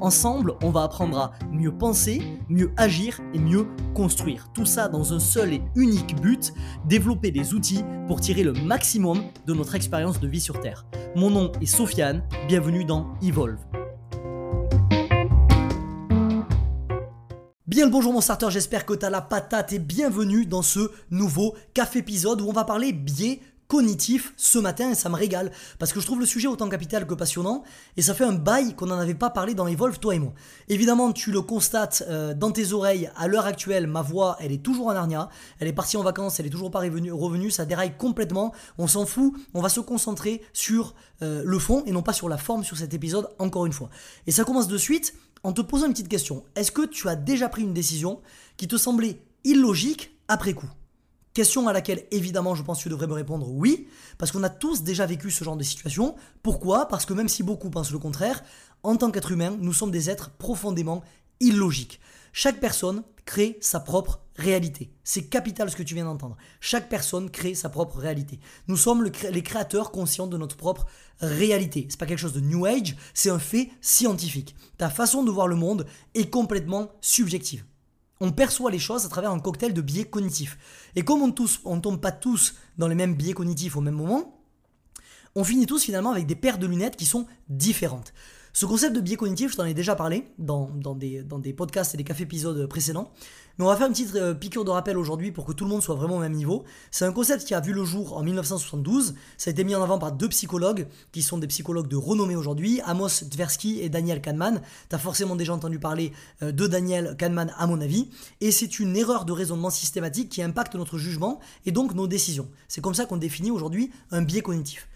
Ensemble, on va apprendre à mieux penser, mieux agir et mieux construire. Tout ça dans un seul et unique but, développer des outils pour tirer le maximum de notre expérience de vie sur Terre. Mon nom est Sofiane, bienvenue dans Evolve. Bien le bonjour mon starter, j'espère que tu as la patate et bienvenue dans ce nouveau café épisode où on va parler biais cognitif ce matin et ça me régale parce que je trouve le sujet autant capital que passionnant et ça fait un bail qu'on n'en avait pas parlé dans Evolve toi et moi. Évidemment tu le constates euh, dans tes oreilles à l'heure actuelle ma voix elle est toujours en arnia, elle est partie en vacances, elle est toujours pas revenue, ça déraille complètement, on s'en fout, on va se concentrer sur euh, le fond et non pas sur la forme sur cet épisode encore une fois. Et ça commence de suite en te posant une petite question. Est-ce que tu as déjà pris une décision qui te semblait illogique après coup? Question à laquelle évidemment je pense que tu devrais me répondre oui, parce qu'on a tous déjà vécu ce genre de situation. Pourquoi? Parce que même si beaucoup pensent le contraire, en tant qu'être humain, nous sommes des êtres profondément illogiques. Chaque personne crée sa propre réalité. C'est capital ce que tu viens d'entendre. Chaque personne crée sa propre réalité. Nous sommes les créateurs conscients de notre propre réalité. C'est pas quelque chose de new age, c'est un fait scientifique. Ta façon de voir le monde est complètement subjective on perçoit les choses à travers un cocktail de biais cognitifs. Et comme on ne tombe pas tous dans les mêmes biais cognitifs au même moment, on finit tous finalement avec des paires de lunettes qui sont différentes. Ce concept de biais cognitif, je t'en ai déjà parlé dans, des, dans des podcasts et des cafés épisodes précédents. Mais on va faire une petite euh, piqûre de rappel aujourd'hui pour que tout le monde soit vraiment au même niveau. C'est un concept qui a vu le jour en 1972. Ça a été mis en avant par deux psychologues qui sont des psychologues de renommée aujourd'hui, Amos Tversky et Daniel Kahneman. Tu as forcément déjà entendu parler euh, de Daniel Kahneman à mon avis. Et c'est une erreur de raisonnement systématique qui impacte notre jugement et donc nos décisions. C'est comme ça qu'on définit aujourd'hui un biais cognitif.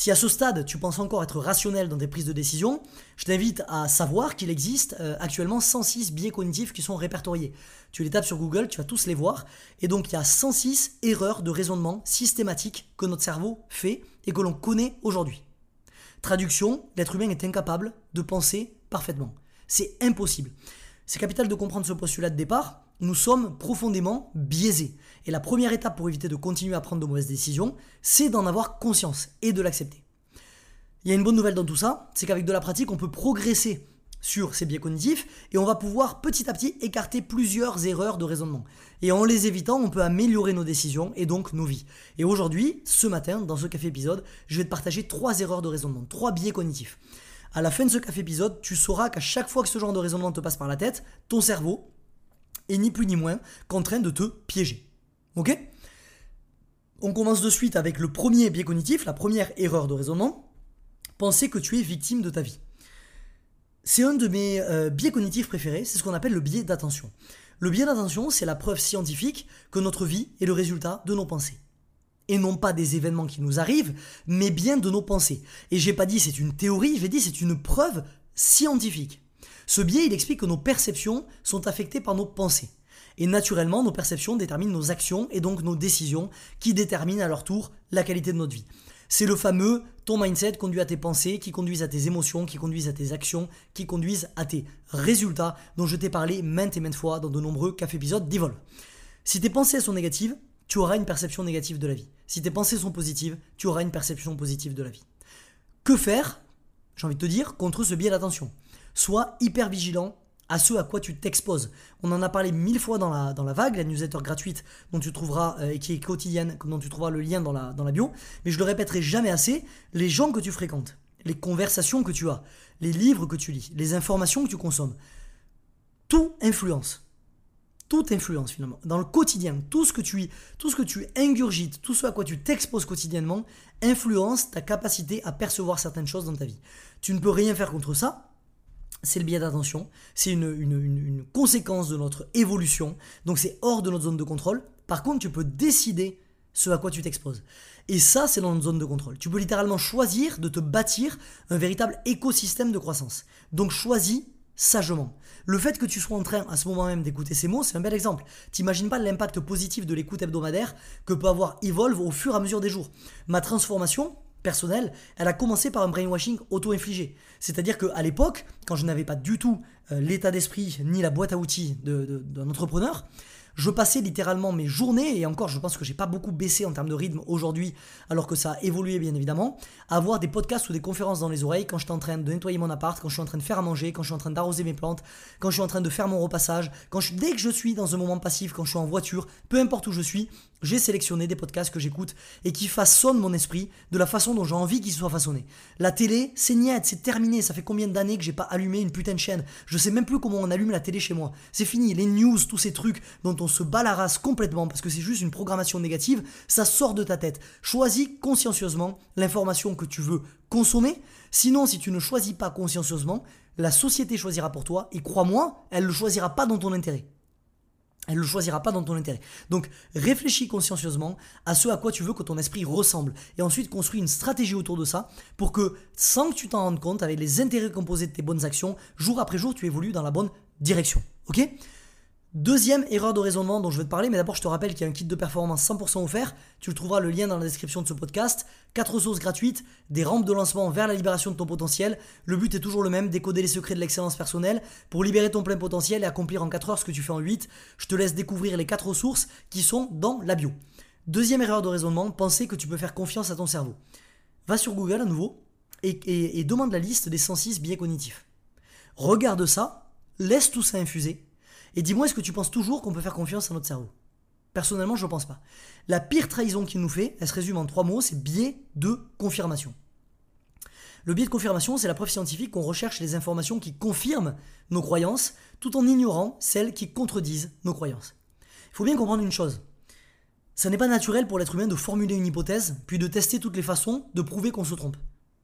Si à ce stade, tu penses encore être rationnel dans tes prises de décision, je t'invite à savoir qu'il existe euh, actuellement 106 biais cognitifs qui sont répertoriés. Tu les tapes sur Google, tu vas tous les voir. Et donc, il y a 106 erreurs de raisonnement systématiques que notre cerveau fait et que l'on connaît aujourd'hui. Traduction, l'être humain est incapable de penser parfaitement. C'est impossible. C'est capital de comprendre ce postulat de départ nous sommes profondément biaisés. Et la première étape pour éviter de continuer à prendre de mauvaises décisions, c'est d'en avoir conscience et de l'accepter. Il y a une bonne nouvelle dans tout ça, c'est qu'avec de la pratique, on peut progresser sur ces biais cognitifs et on va pouvoir petit à petit écarter plusieurs erreurs de raisonnement. Et en les évitant, on peut améliorer nos décisions et donc nos vies. Et aujourd'hui, ce matin, dans ce café épisode, je vais te partager trois erreurs de raisonnement, trois biais cognitifs. À la fin de ce café épisode, tu sauras qu'à chaque fois que ce genre de raisonnement te passe par la tête, ton cerveau, et ni plus ni moins qu'en train de te piéger. Ok? On commence de suite avec le premier biais cognitif, la première erreur de raisonnement. Penser que tu es victime de ta vie. C'est un de mes euh, biais cognitifs préférés, c'est ce qu'on appelle le biais d'attention. Le biais d'attention, c'est la preuve scientifique que notre vie est le résultat de nos pensées. Et non pas des événements qui nous arrivent, mais bien de nos pensées. Et j'ai pas dit c'est une théorie, j'ai dit c'est une preuve scientifique. Ce biais, il explique que nos perceptions sont affectées par nos pensées. Et naturellement, nos perceptions déterminent nos actions et donc nos décisions qui déterminent à leur tour la qualité de notre vie. C'est le fameux ton mindset conduit à tes pensées, qui conduisent à tes émotions, qui conduisent à tes actions, qui conduisent à tes résultats dont je t'ai parlé maintes et maintes fois dans de nombreux cafés épisodes d'Evol. Si tes pensées sont négatives, tu auras une perception négative de la vie. Si tes pensées sont positives, tu auras une perception positive de la vie. Que faire, j'ai envie de te dire, contre ce biais d'attention? Sois hyper vigilant à ce à quoi tu t'exposes. On en a parlé mille fois dans la, dans la vague, la newsletter gratuite dont tu trouveras, euh, et qui est quotidienne, dont tu trouveras le lien dans la, dans la bio, mais je le répéterai jamais assez, les gens que tu fréquentes, les conversations que tu as, les livres que tu lis, les informations que tu consommes, tout influence. Tout influence finalement. Dans le quotidien, tout ce que tu, tout ce que tu ingurgites, tout ce à quoi tu t'exposes quotidiennement, influence ta capacité à percevoir certaines choses dans ta vie. Tu ne peux rien faire contre ça, c'est le biais d'attention, c'est une, conséquence de notre évolution, donc c'est hors de notre zone de contrôle. Par contre, tu peux décider ce à quoi tu t'exposes. Et ça, c'est dans notre zone de contrôle. Tu peux littéralement choisir de te bâtir un véritable écosystème de croissance. Donc choisis sagement. Le fait que tu sois en train à ce moment même d'écouter ces mots, c'est un bel exemple. T'imagines pas l'impact positif de l'écoute hebdomadaire que peut avoir Evolve au fur et à mesure des jours. Ma transformation, personnelle, elle a commencé par un brainwashing auto-infligé. C'est-à-dire qu'à l'époque, quand je n'avais pas du tout euh, l'état d'esprit ni la boîte à outils d'un entrepreneur, je passais littéralement mes journées, et encore je pense que j'ai pas beaucoup baissé en termes de rythme aujourd'hui, alors que ça a évolué bien évidemment, à avoir des podcasts ou des conférences dans les oreilles quand je suis en train de nettoyer mon appart, quand je suis en train de faire à manger, quand je suis en train d'arroser mes plantes, quand je suis en train de faire mon repassage, quand dès que je suis dans un moment passif, quand je suis en voiture, peu importe où je suis, j'ai sélectionné des podcasts que j'écoute et qui façonnent mon esprit de la façon dont j'ai envie qu'ils soient façonnés. La télé, c'est niette, c'est terminé. Ça fait combien d'années que j'ai pas allumé une putain de chaîne? Je sais même plus comment on allume la télé chez moi. C'est fini. Les news, tous ces trucs dont on se bat la race complètement parce que c'est juste une programmation négative, ça sort de ta tête. Choisis consciencieusement l'information que tu veux consommer. Sinon, si tu ne choisis pas consciencieusement, la société choisira pour toi et crois-moi, elle ne le choisira pas dans ton intérêt. Elle ne le choisira pas dans ton intérêt. Donc réfléchis consciencieusement à ce à quoi tu veux que ton esprit ressemble. Et ensuite construis une stratégie autour de ça pour que, sans que tu t'en rendes compte, avec les intérêts composés de tes bonnes actions, jour après jour, tu évolues dans la bonne direction. Ok? Deuxième erreur de raisonnement dont je vais te parler, mais d'abord je te rappelle qu'il y a un kit de performance 100% offert. Tu le trouveras le lien dans la description de ce podcast. Quatre ressources gratuites, des rampes de lancement vers la libération de ton potentiel. Le but est toujours le même, décoder les secrets de l'excellence personnelle pour libérer ton plein potentiel et accomplir en 4 heures ce que tu fais en 8. Je te laisse découvrir les quatre ressources qui sont dans la bio. Deuxième erreur de raisonnement, penser que tu peux faire confiance à ton cerveau. Va sur Google à nouveau et, et demande la liste des 106 biais cognitifs. Regarde ça, laisse tout ça infuser et dis-moi, est-ce que tu penses toujours qu'on peut faire confiance à notre cerveau? Personnellement, je ne pense pas. La pire trahison qu'il nous fait, elle se résume en trois mots, c'est biais de confirmation. Le biais de confirmation, c'est la preuve scientifique qu'on recherche les informations qui confirment nos croyances, tout en ignorant celles qui contredisent nos croyances. Il faut bien comprendre une chose. Ça n'est pas naturel pour l'être humain de formuler une hypothèse, puis de tester toutes les façons de prouver qu'on se trompe.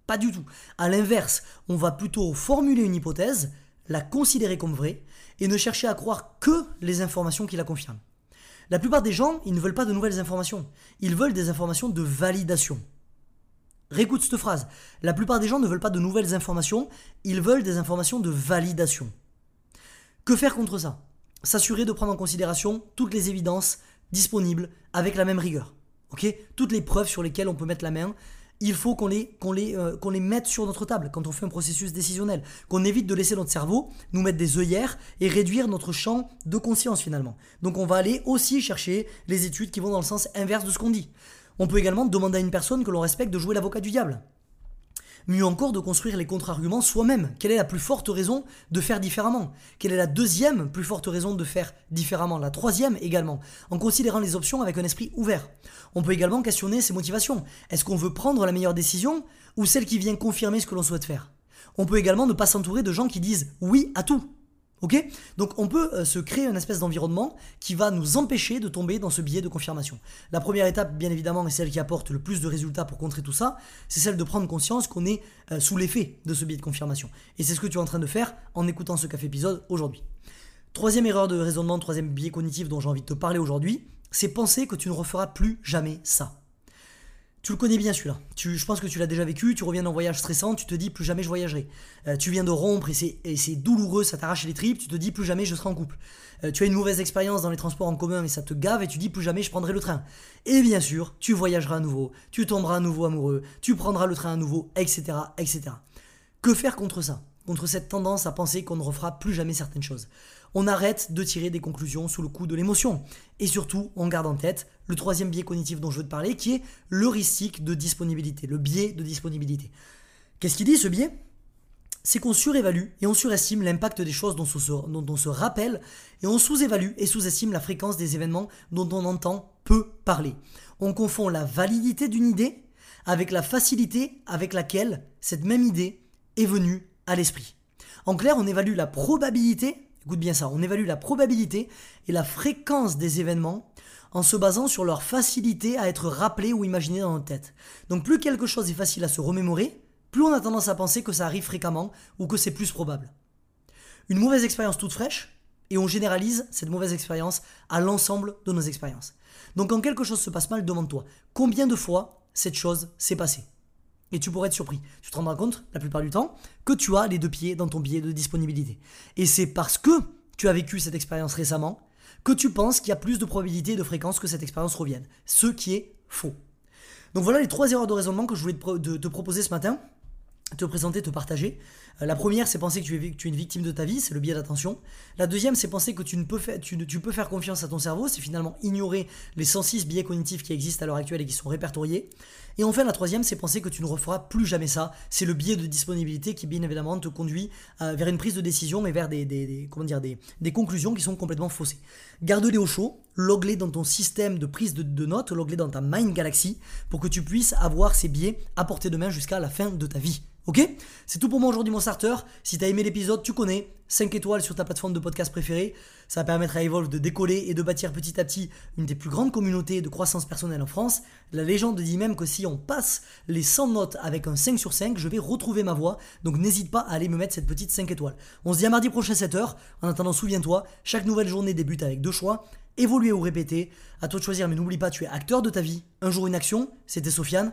Pas du tout. À l'inverse, on va plutôt formuler une hypothèse, la considérer comme vraie et ne chercher à croire que les informations qui la confirment. La plupart des gens, ils ne veulent pas de nouvelles informations. Ils veulent des informations de validation. Réécoute cette phrase. La plupart des gens ne veulent pas de nouvelles informations, ils veulent des informations de validation. Que faire contre ça? S'assurer de prendre en considération toutes les évidences disponibles avec la même rigueur. Toutes les preuves sur lesquelles on peut mettre la main il faut qu'on euh, les mette sur notre table quand on fait un processus décisionnel, qu'on évite de laisser notre cerveau nous mettre des œillères et réduire notre champ de conscience finalement. Donc on va aller aussi chercher les études qui vont dans le sens inverse de ce qu'on dit. On peut également demander à une personne que l'on respecte de jouer l'avocat du diable. Mieux encore de construire les contre-arguments soi-même. Quelle est la plus forte raison de faire différemment? Quelle est la deuxième plus forte raison de faire différemment? La troisième également, en considérant les options avec un esprit ouvert. On peut également questionner ses motivations. Est-ce qu'on veut prendre la meilleure décision ou celle qui vient confirmer ce que l'on souhaite faire? On peut également ne pas s'entourer de gens qui disent oui à tout. Ok? Donc on peut euh, se créer une espèce d'environnement qui va nous empêcher de tomber dans ce biais de confirmation. La première étape, bien évidemment, et celle qui apporte le plus de résultats pour contrer tout ça, c'est celle de prendre conscience qu'on est euh, sous l'effet de ce biais de confirmation. Et c'est ce que tu es en train de faire en écoutant ce café épisode aujourd'hui. Troisième erreur de raisonnement, troisième biais cognitif dont j'ai envie de te parler aujourd'hui, c'est penser que tu ne referas plus jamais ça. Tu le connais bien celui-là. je pense que tu l'as déjà vécu, tu reviens d'un voyage stressant, tu te dis plus jamais je voyagerai. Euh, tu viens de rompre et c'est douloureux, ça t'arrache les tripes, tu te dis plus jamais je serai en couple. Euh, tu as une mauvaise expérience dans les transports en commun et ça te gave et tu dis plus jamais je prendrai le train. Et bien sûr, tu voyageras à nouveau, tu tomberas à nouveau amoureux, tu prendras le train à nouveau, etc. etc. Que faire contre ça? Contre cette tendance à penser qu'on ne refera plus jamais certaines choses? On arrête de tirer des conclusions sous le coup de l'émotion. Et surtout, on garde en tête le troisième biais cognitif dont je veux te parler, qui est l'heuristique de disponibilité, le biais de disponibilité. Qu'est-ce qu'il dit ce biais? C'est qu'on surévalue et on surestime l'impact des choses dont on, se, dont on se rappelle et on sous-évalue et sous-estime la fréquence des événements dont on entend peu parler. On confond la validité d'une idée avec la facilité avec laquelle cette même idée est venue à l'esprit. En clair, on évalue la probabilité Écoute bien ça, on évalue la probabilité et la fréquence des événements en se basant sur leur facilité à être rappelés ou imaginés dans notre tête. Donc plus quelque chose est facile à se remémorer, plus on a tendance à penser que ça arrive fréquemment ou que c'est plus probable. Une mauvaise expérience toute fraîche, et on généralise cette mauvaise expérience à l'ensemble de nos expériences. Donc quand quelque chose se passe mal, demande-toi combien de fois cette chose s'est passée? Et tu pourrais être surpris. Tu te rendras compte, la plupart du temps, que tu as les deux pieds dans ton billet de disponibilité. Et c'est parce que tu as vécu cette expérience récemment que tu penses qu'il y a plus de probabilité et de fréquence que cette expérience revienne. Ce qui est faux. Donc voilà les trois erreurs de raisonnement que je voulais te, proposer ce matin te présenter, te partager. Euh, la première, c'est penser que tu, es, une victime de ta vie, c'est le biais d'attention. La deuxième, c'est penser que tu, ne peux faire, confiance à ton cerveau, c'est finalement ignorer les 106 biais cognitifs qui existent à l'heure actuelle et qui sont répertoriés. Et enfin, la troisième, c'est penser que tu ne referas plus jamais ça. C'est le biais de disponibilité qui, bien évidemment, te conduit euh, vers une prise de décision et vers des, conclusions qui sont complètement faussées. Garde-les au chaud, log-les dans ton système de prise de, de notes, log-les dans ta Mind Galaxy pour que tu puisses avoir ces biais à portée de main jusqu'à la fin de ta vie. Ok? C'est tout pour moi aujourd'hui mon starter. Si t'as aimé l'épisode, tu connais, 5 étoiles sur ta plateforme de podcast préférée. Ça va permettre à Evolve de décoller et de bâtir petit à petit une des plus grandes communautés de croissance personnelle en France. La légende dit même que si on passe les 100 notes avec un 5 sur 5, je vais retrouver ma voix. Donc n'hésite pas à aller me mettre cette petite 5 étoiles. On se dit à mardi prochain 7h. En attendant, souviens-toi, chaque nouvelle journée débute avec deux choix. Évoluer ou répéter. À toi de choisir, mais n'oublie pas, tu es acteur de ta vie. Un jour une action. C'était Sofiane.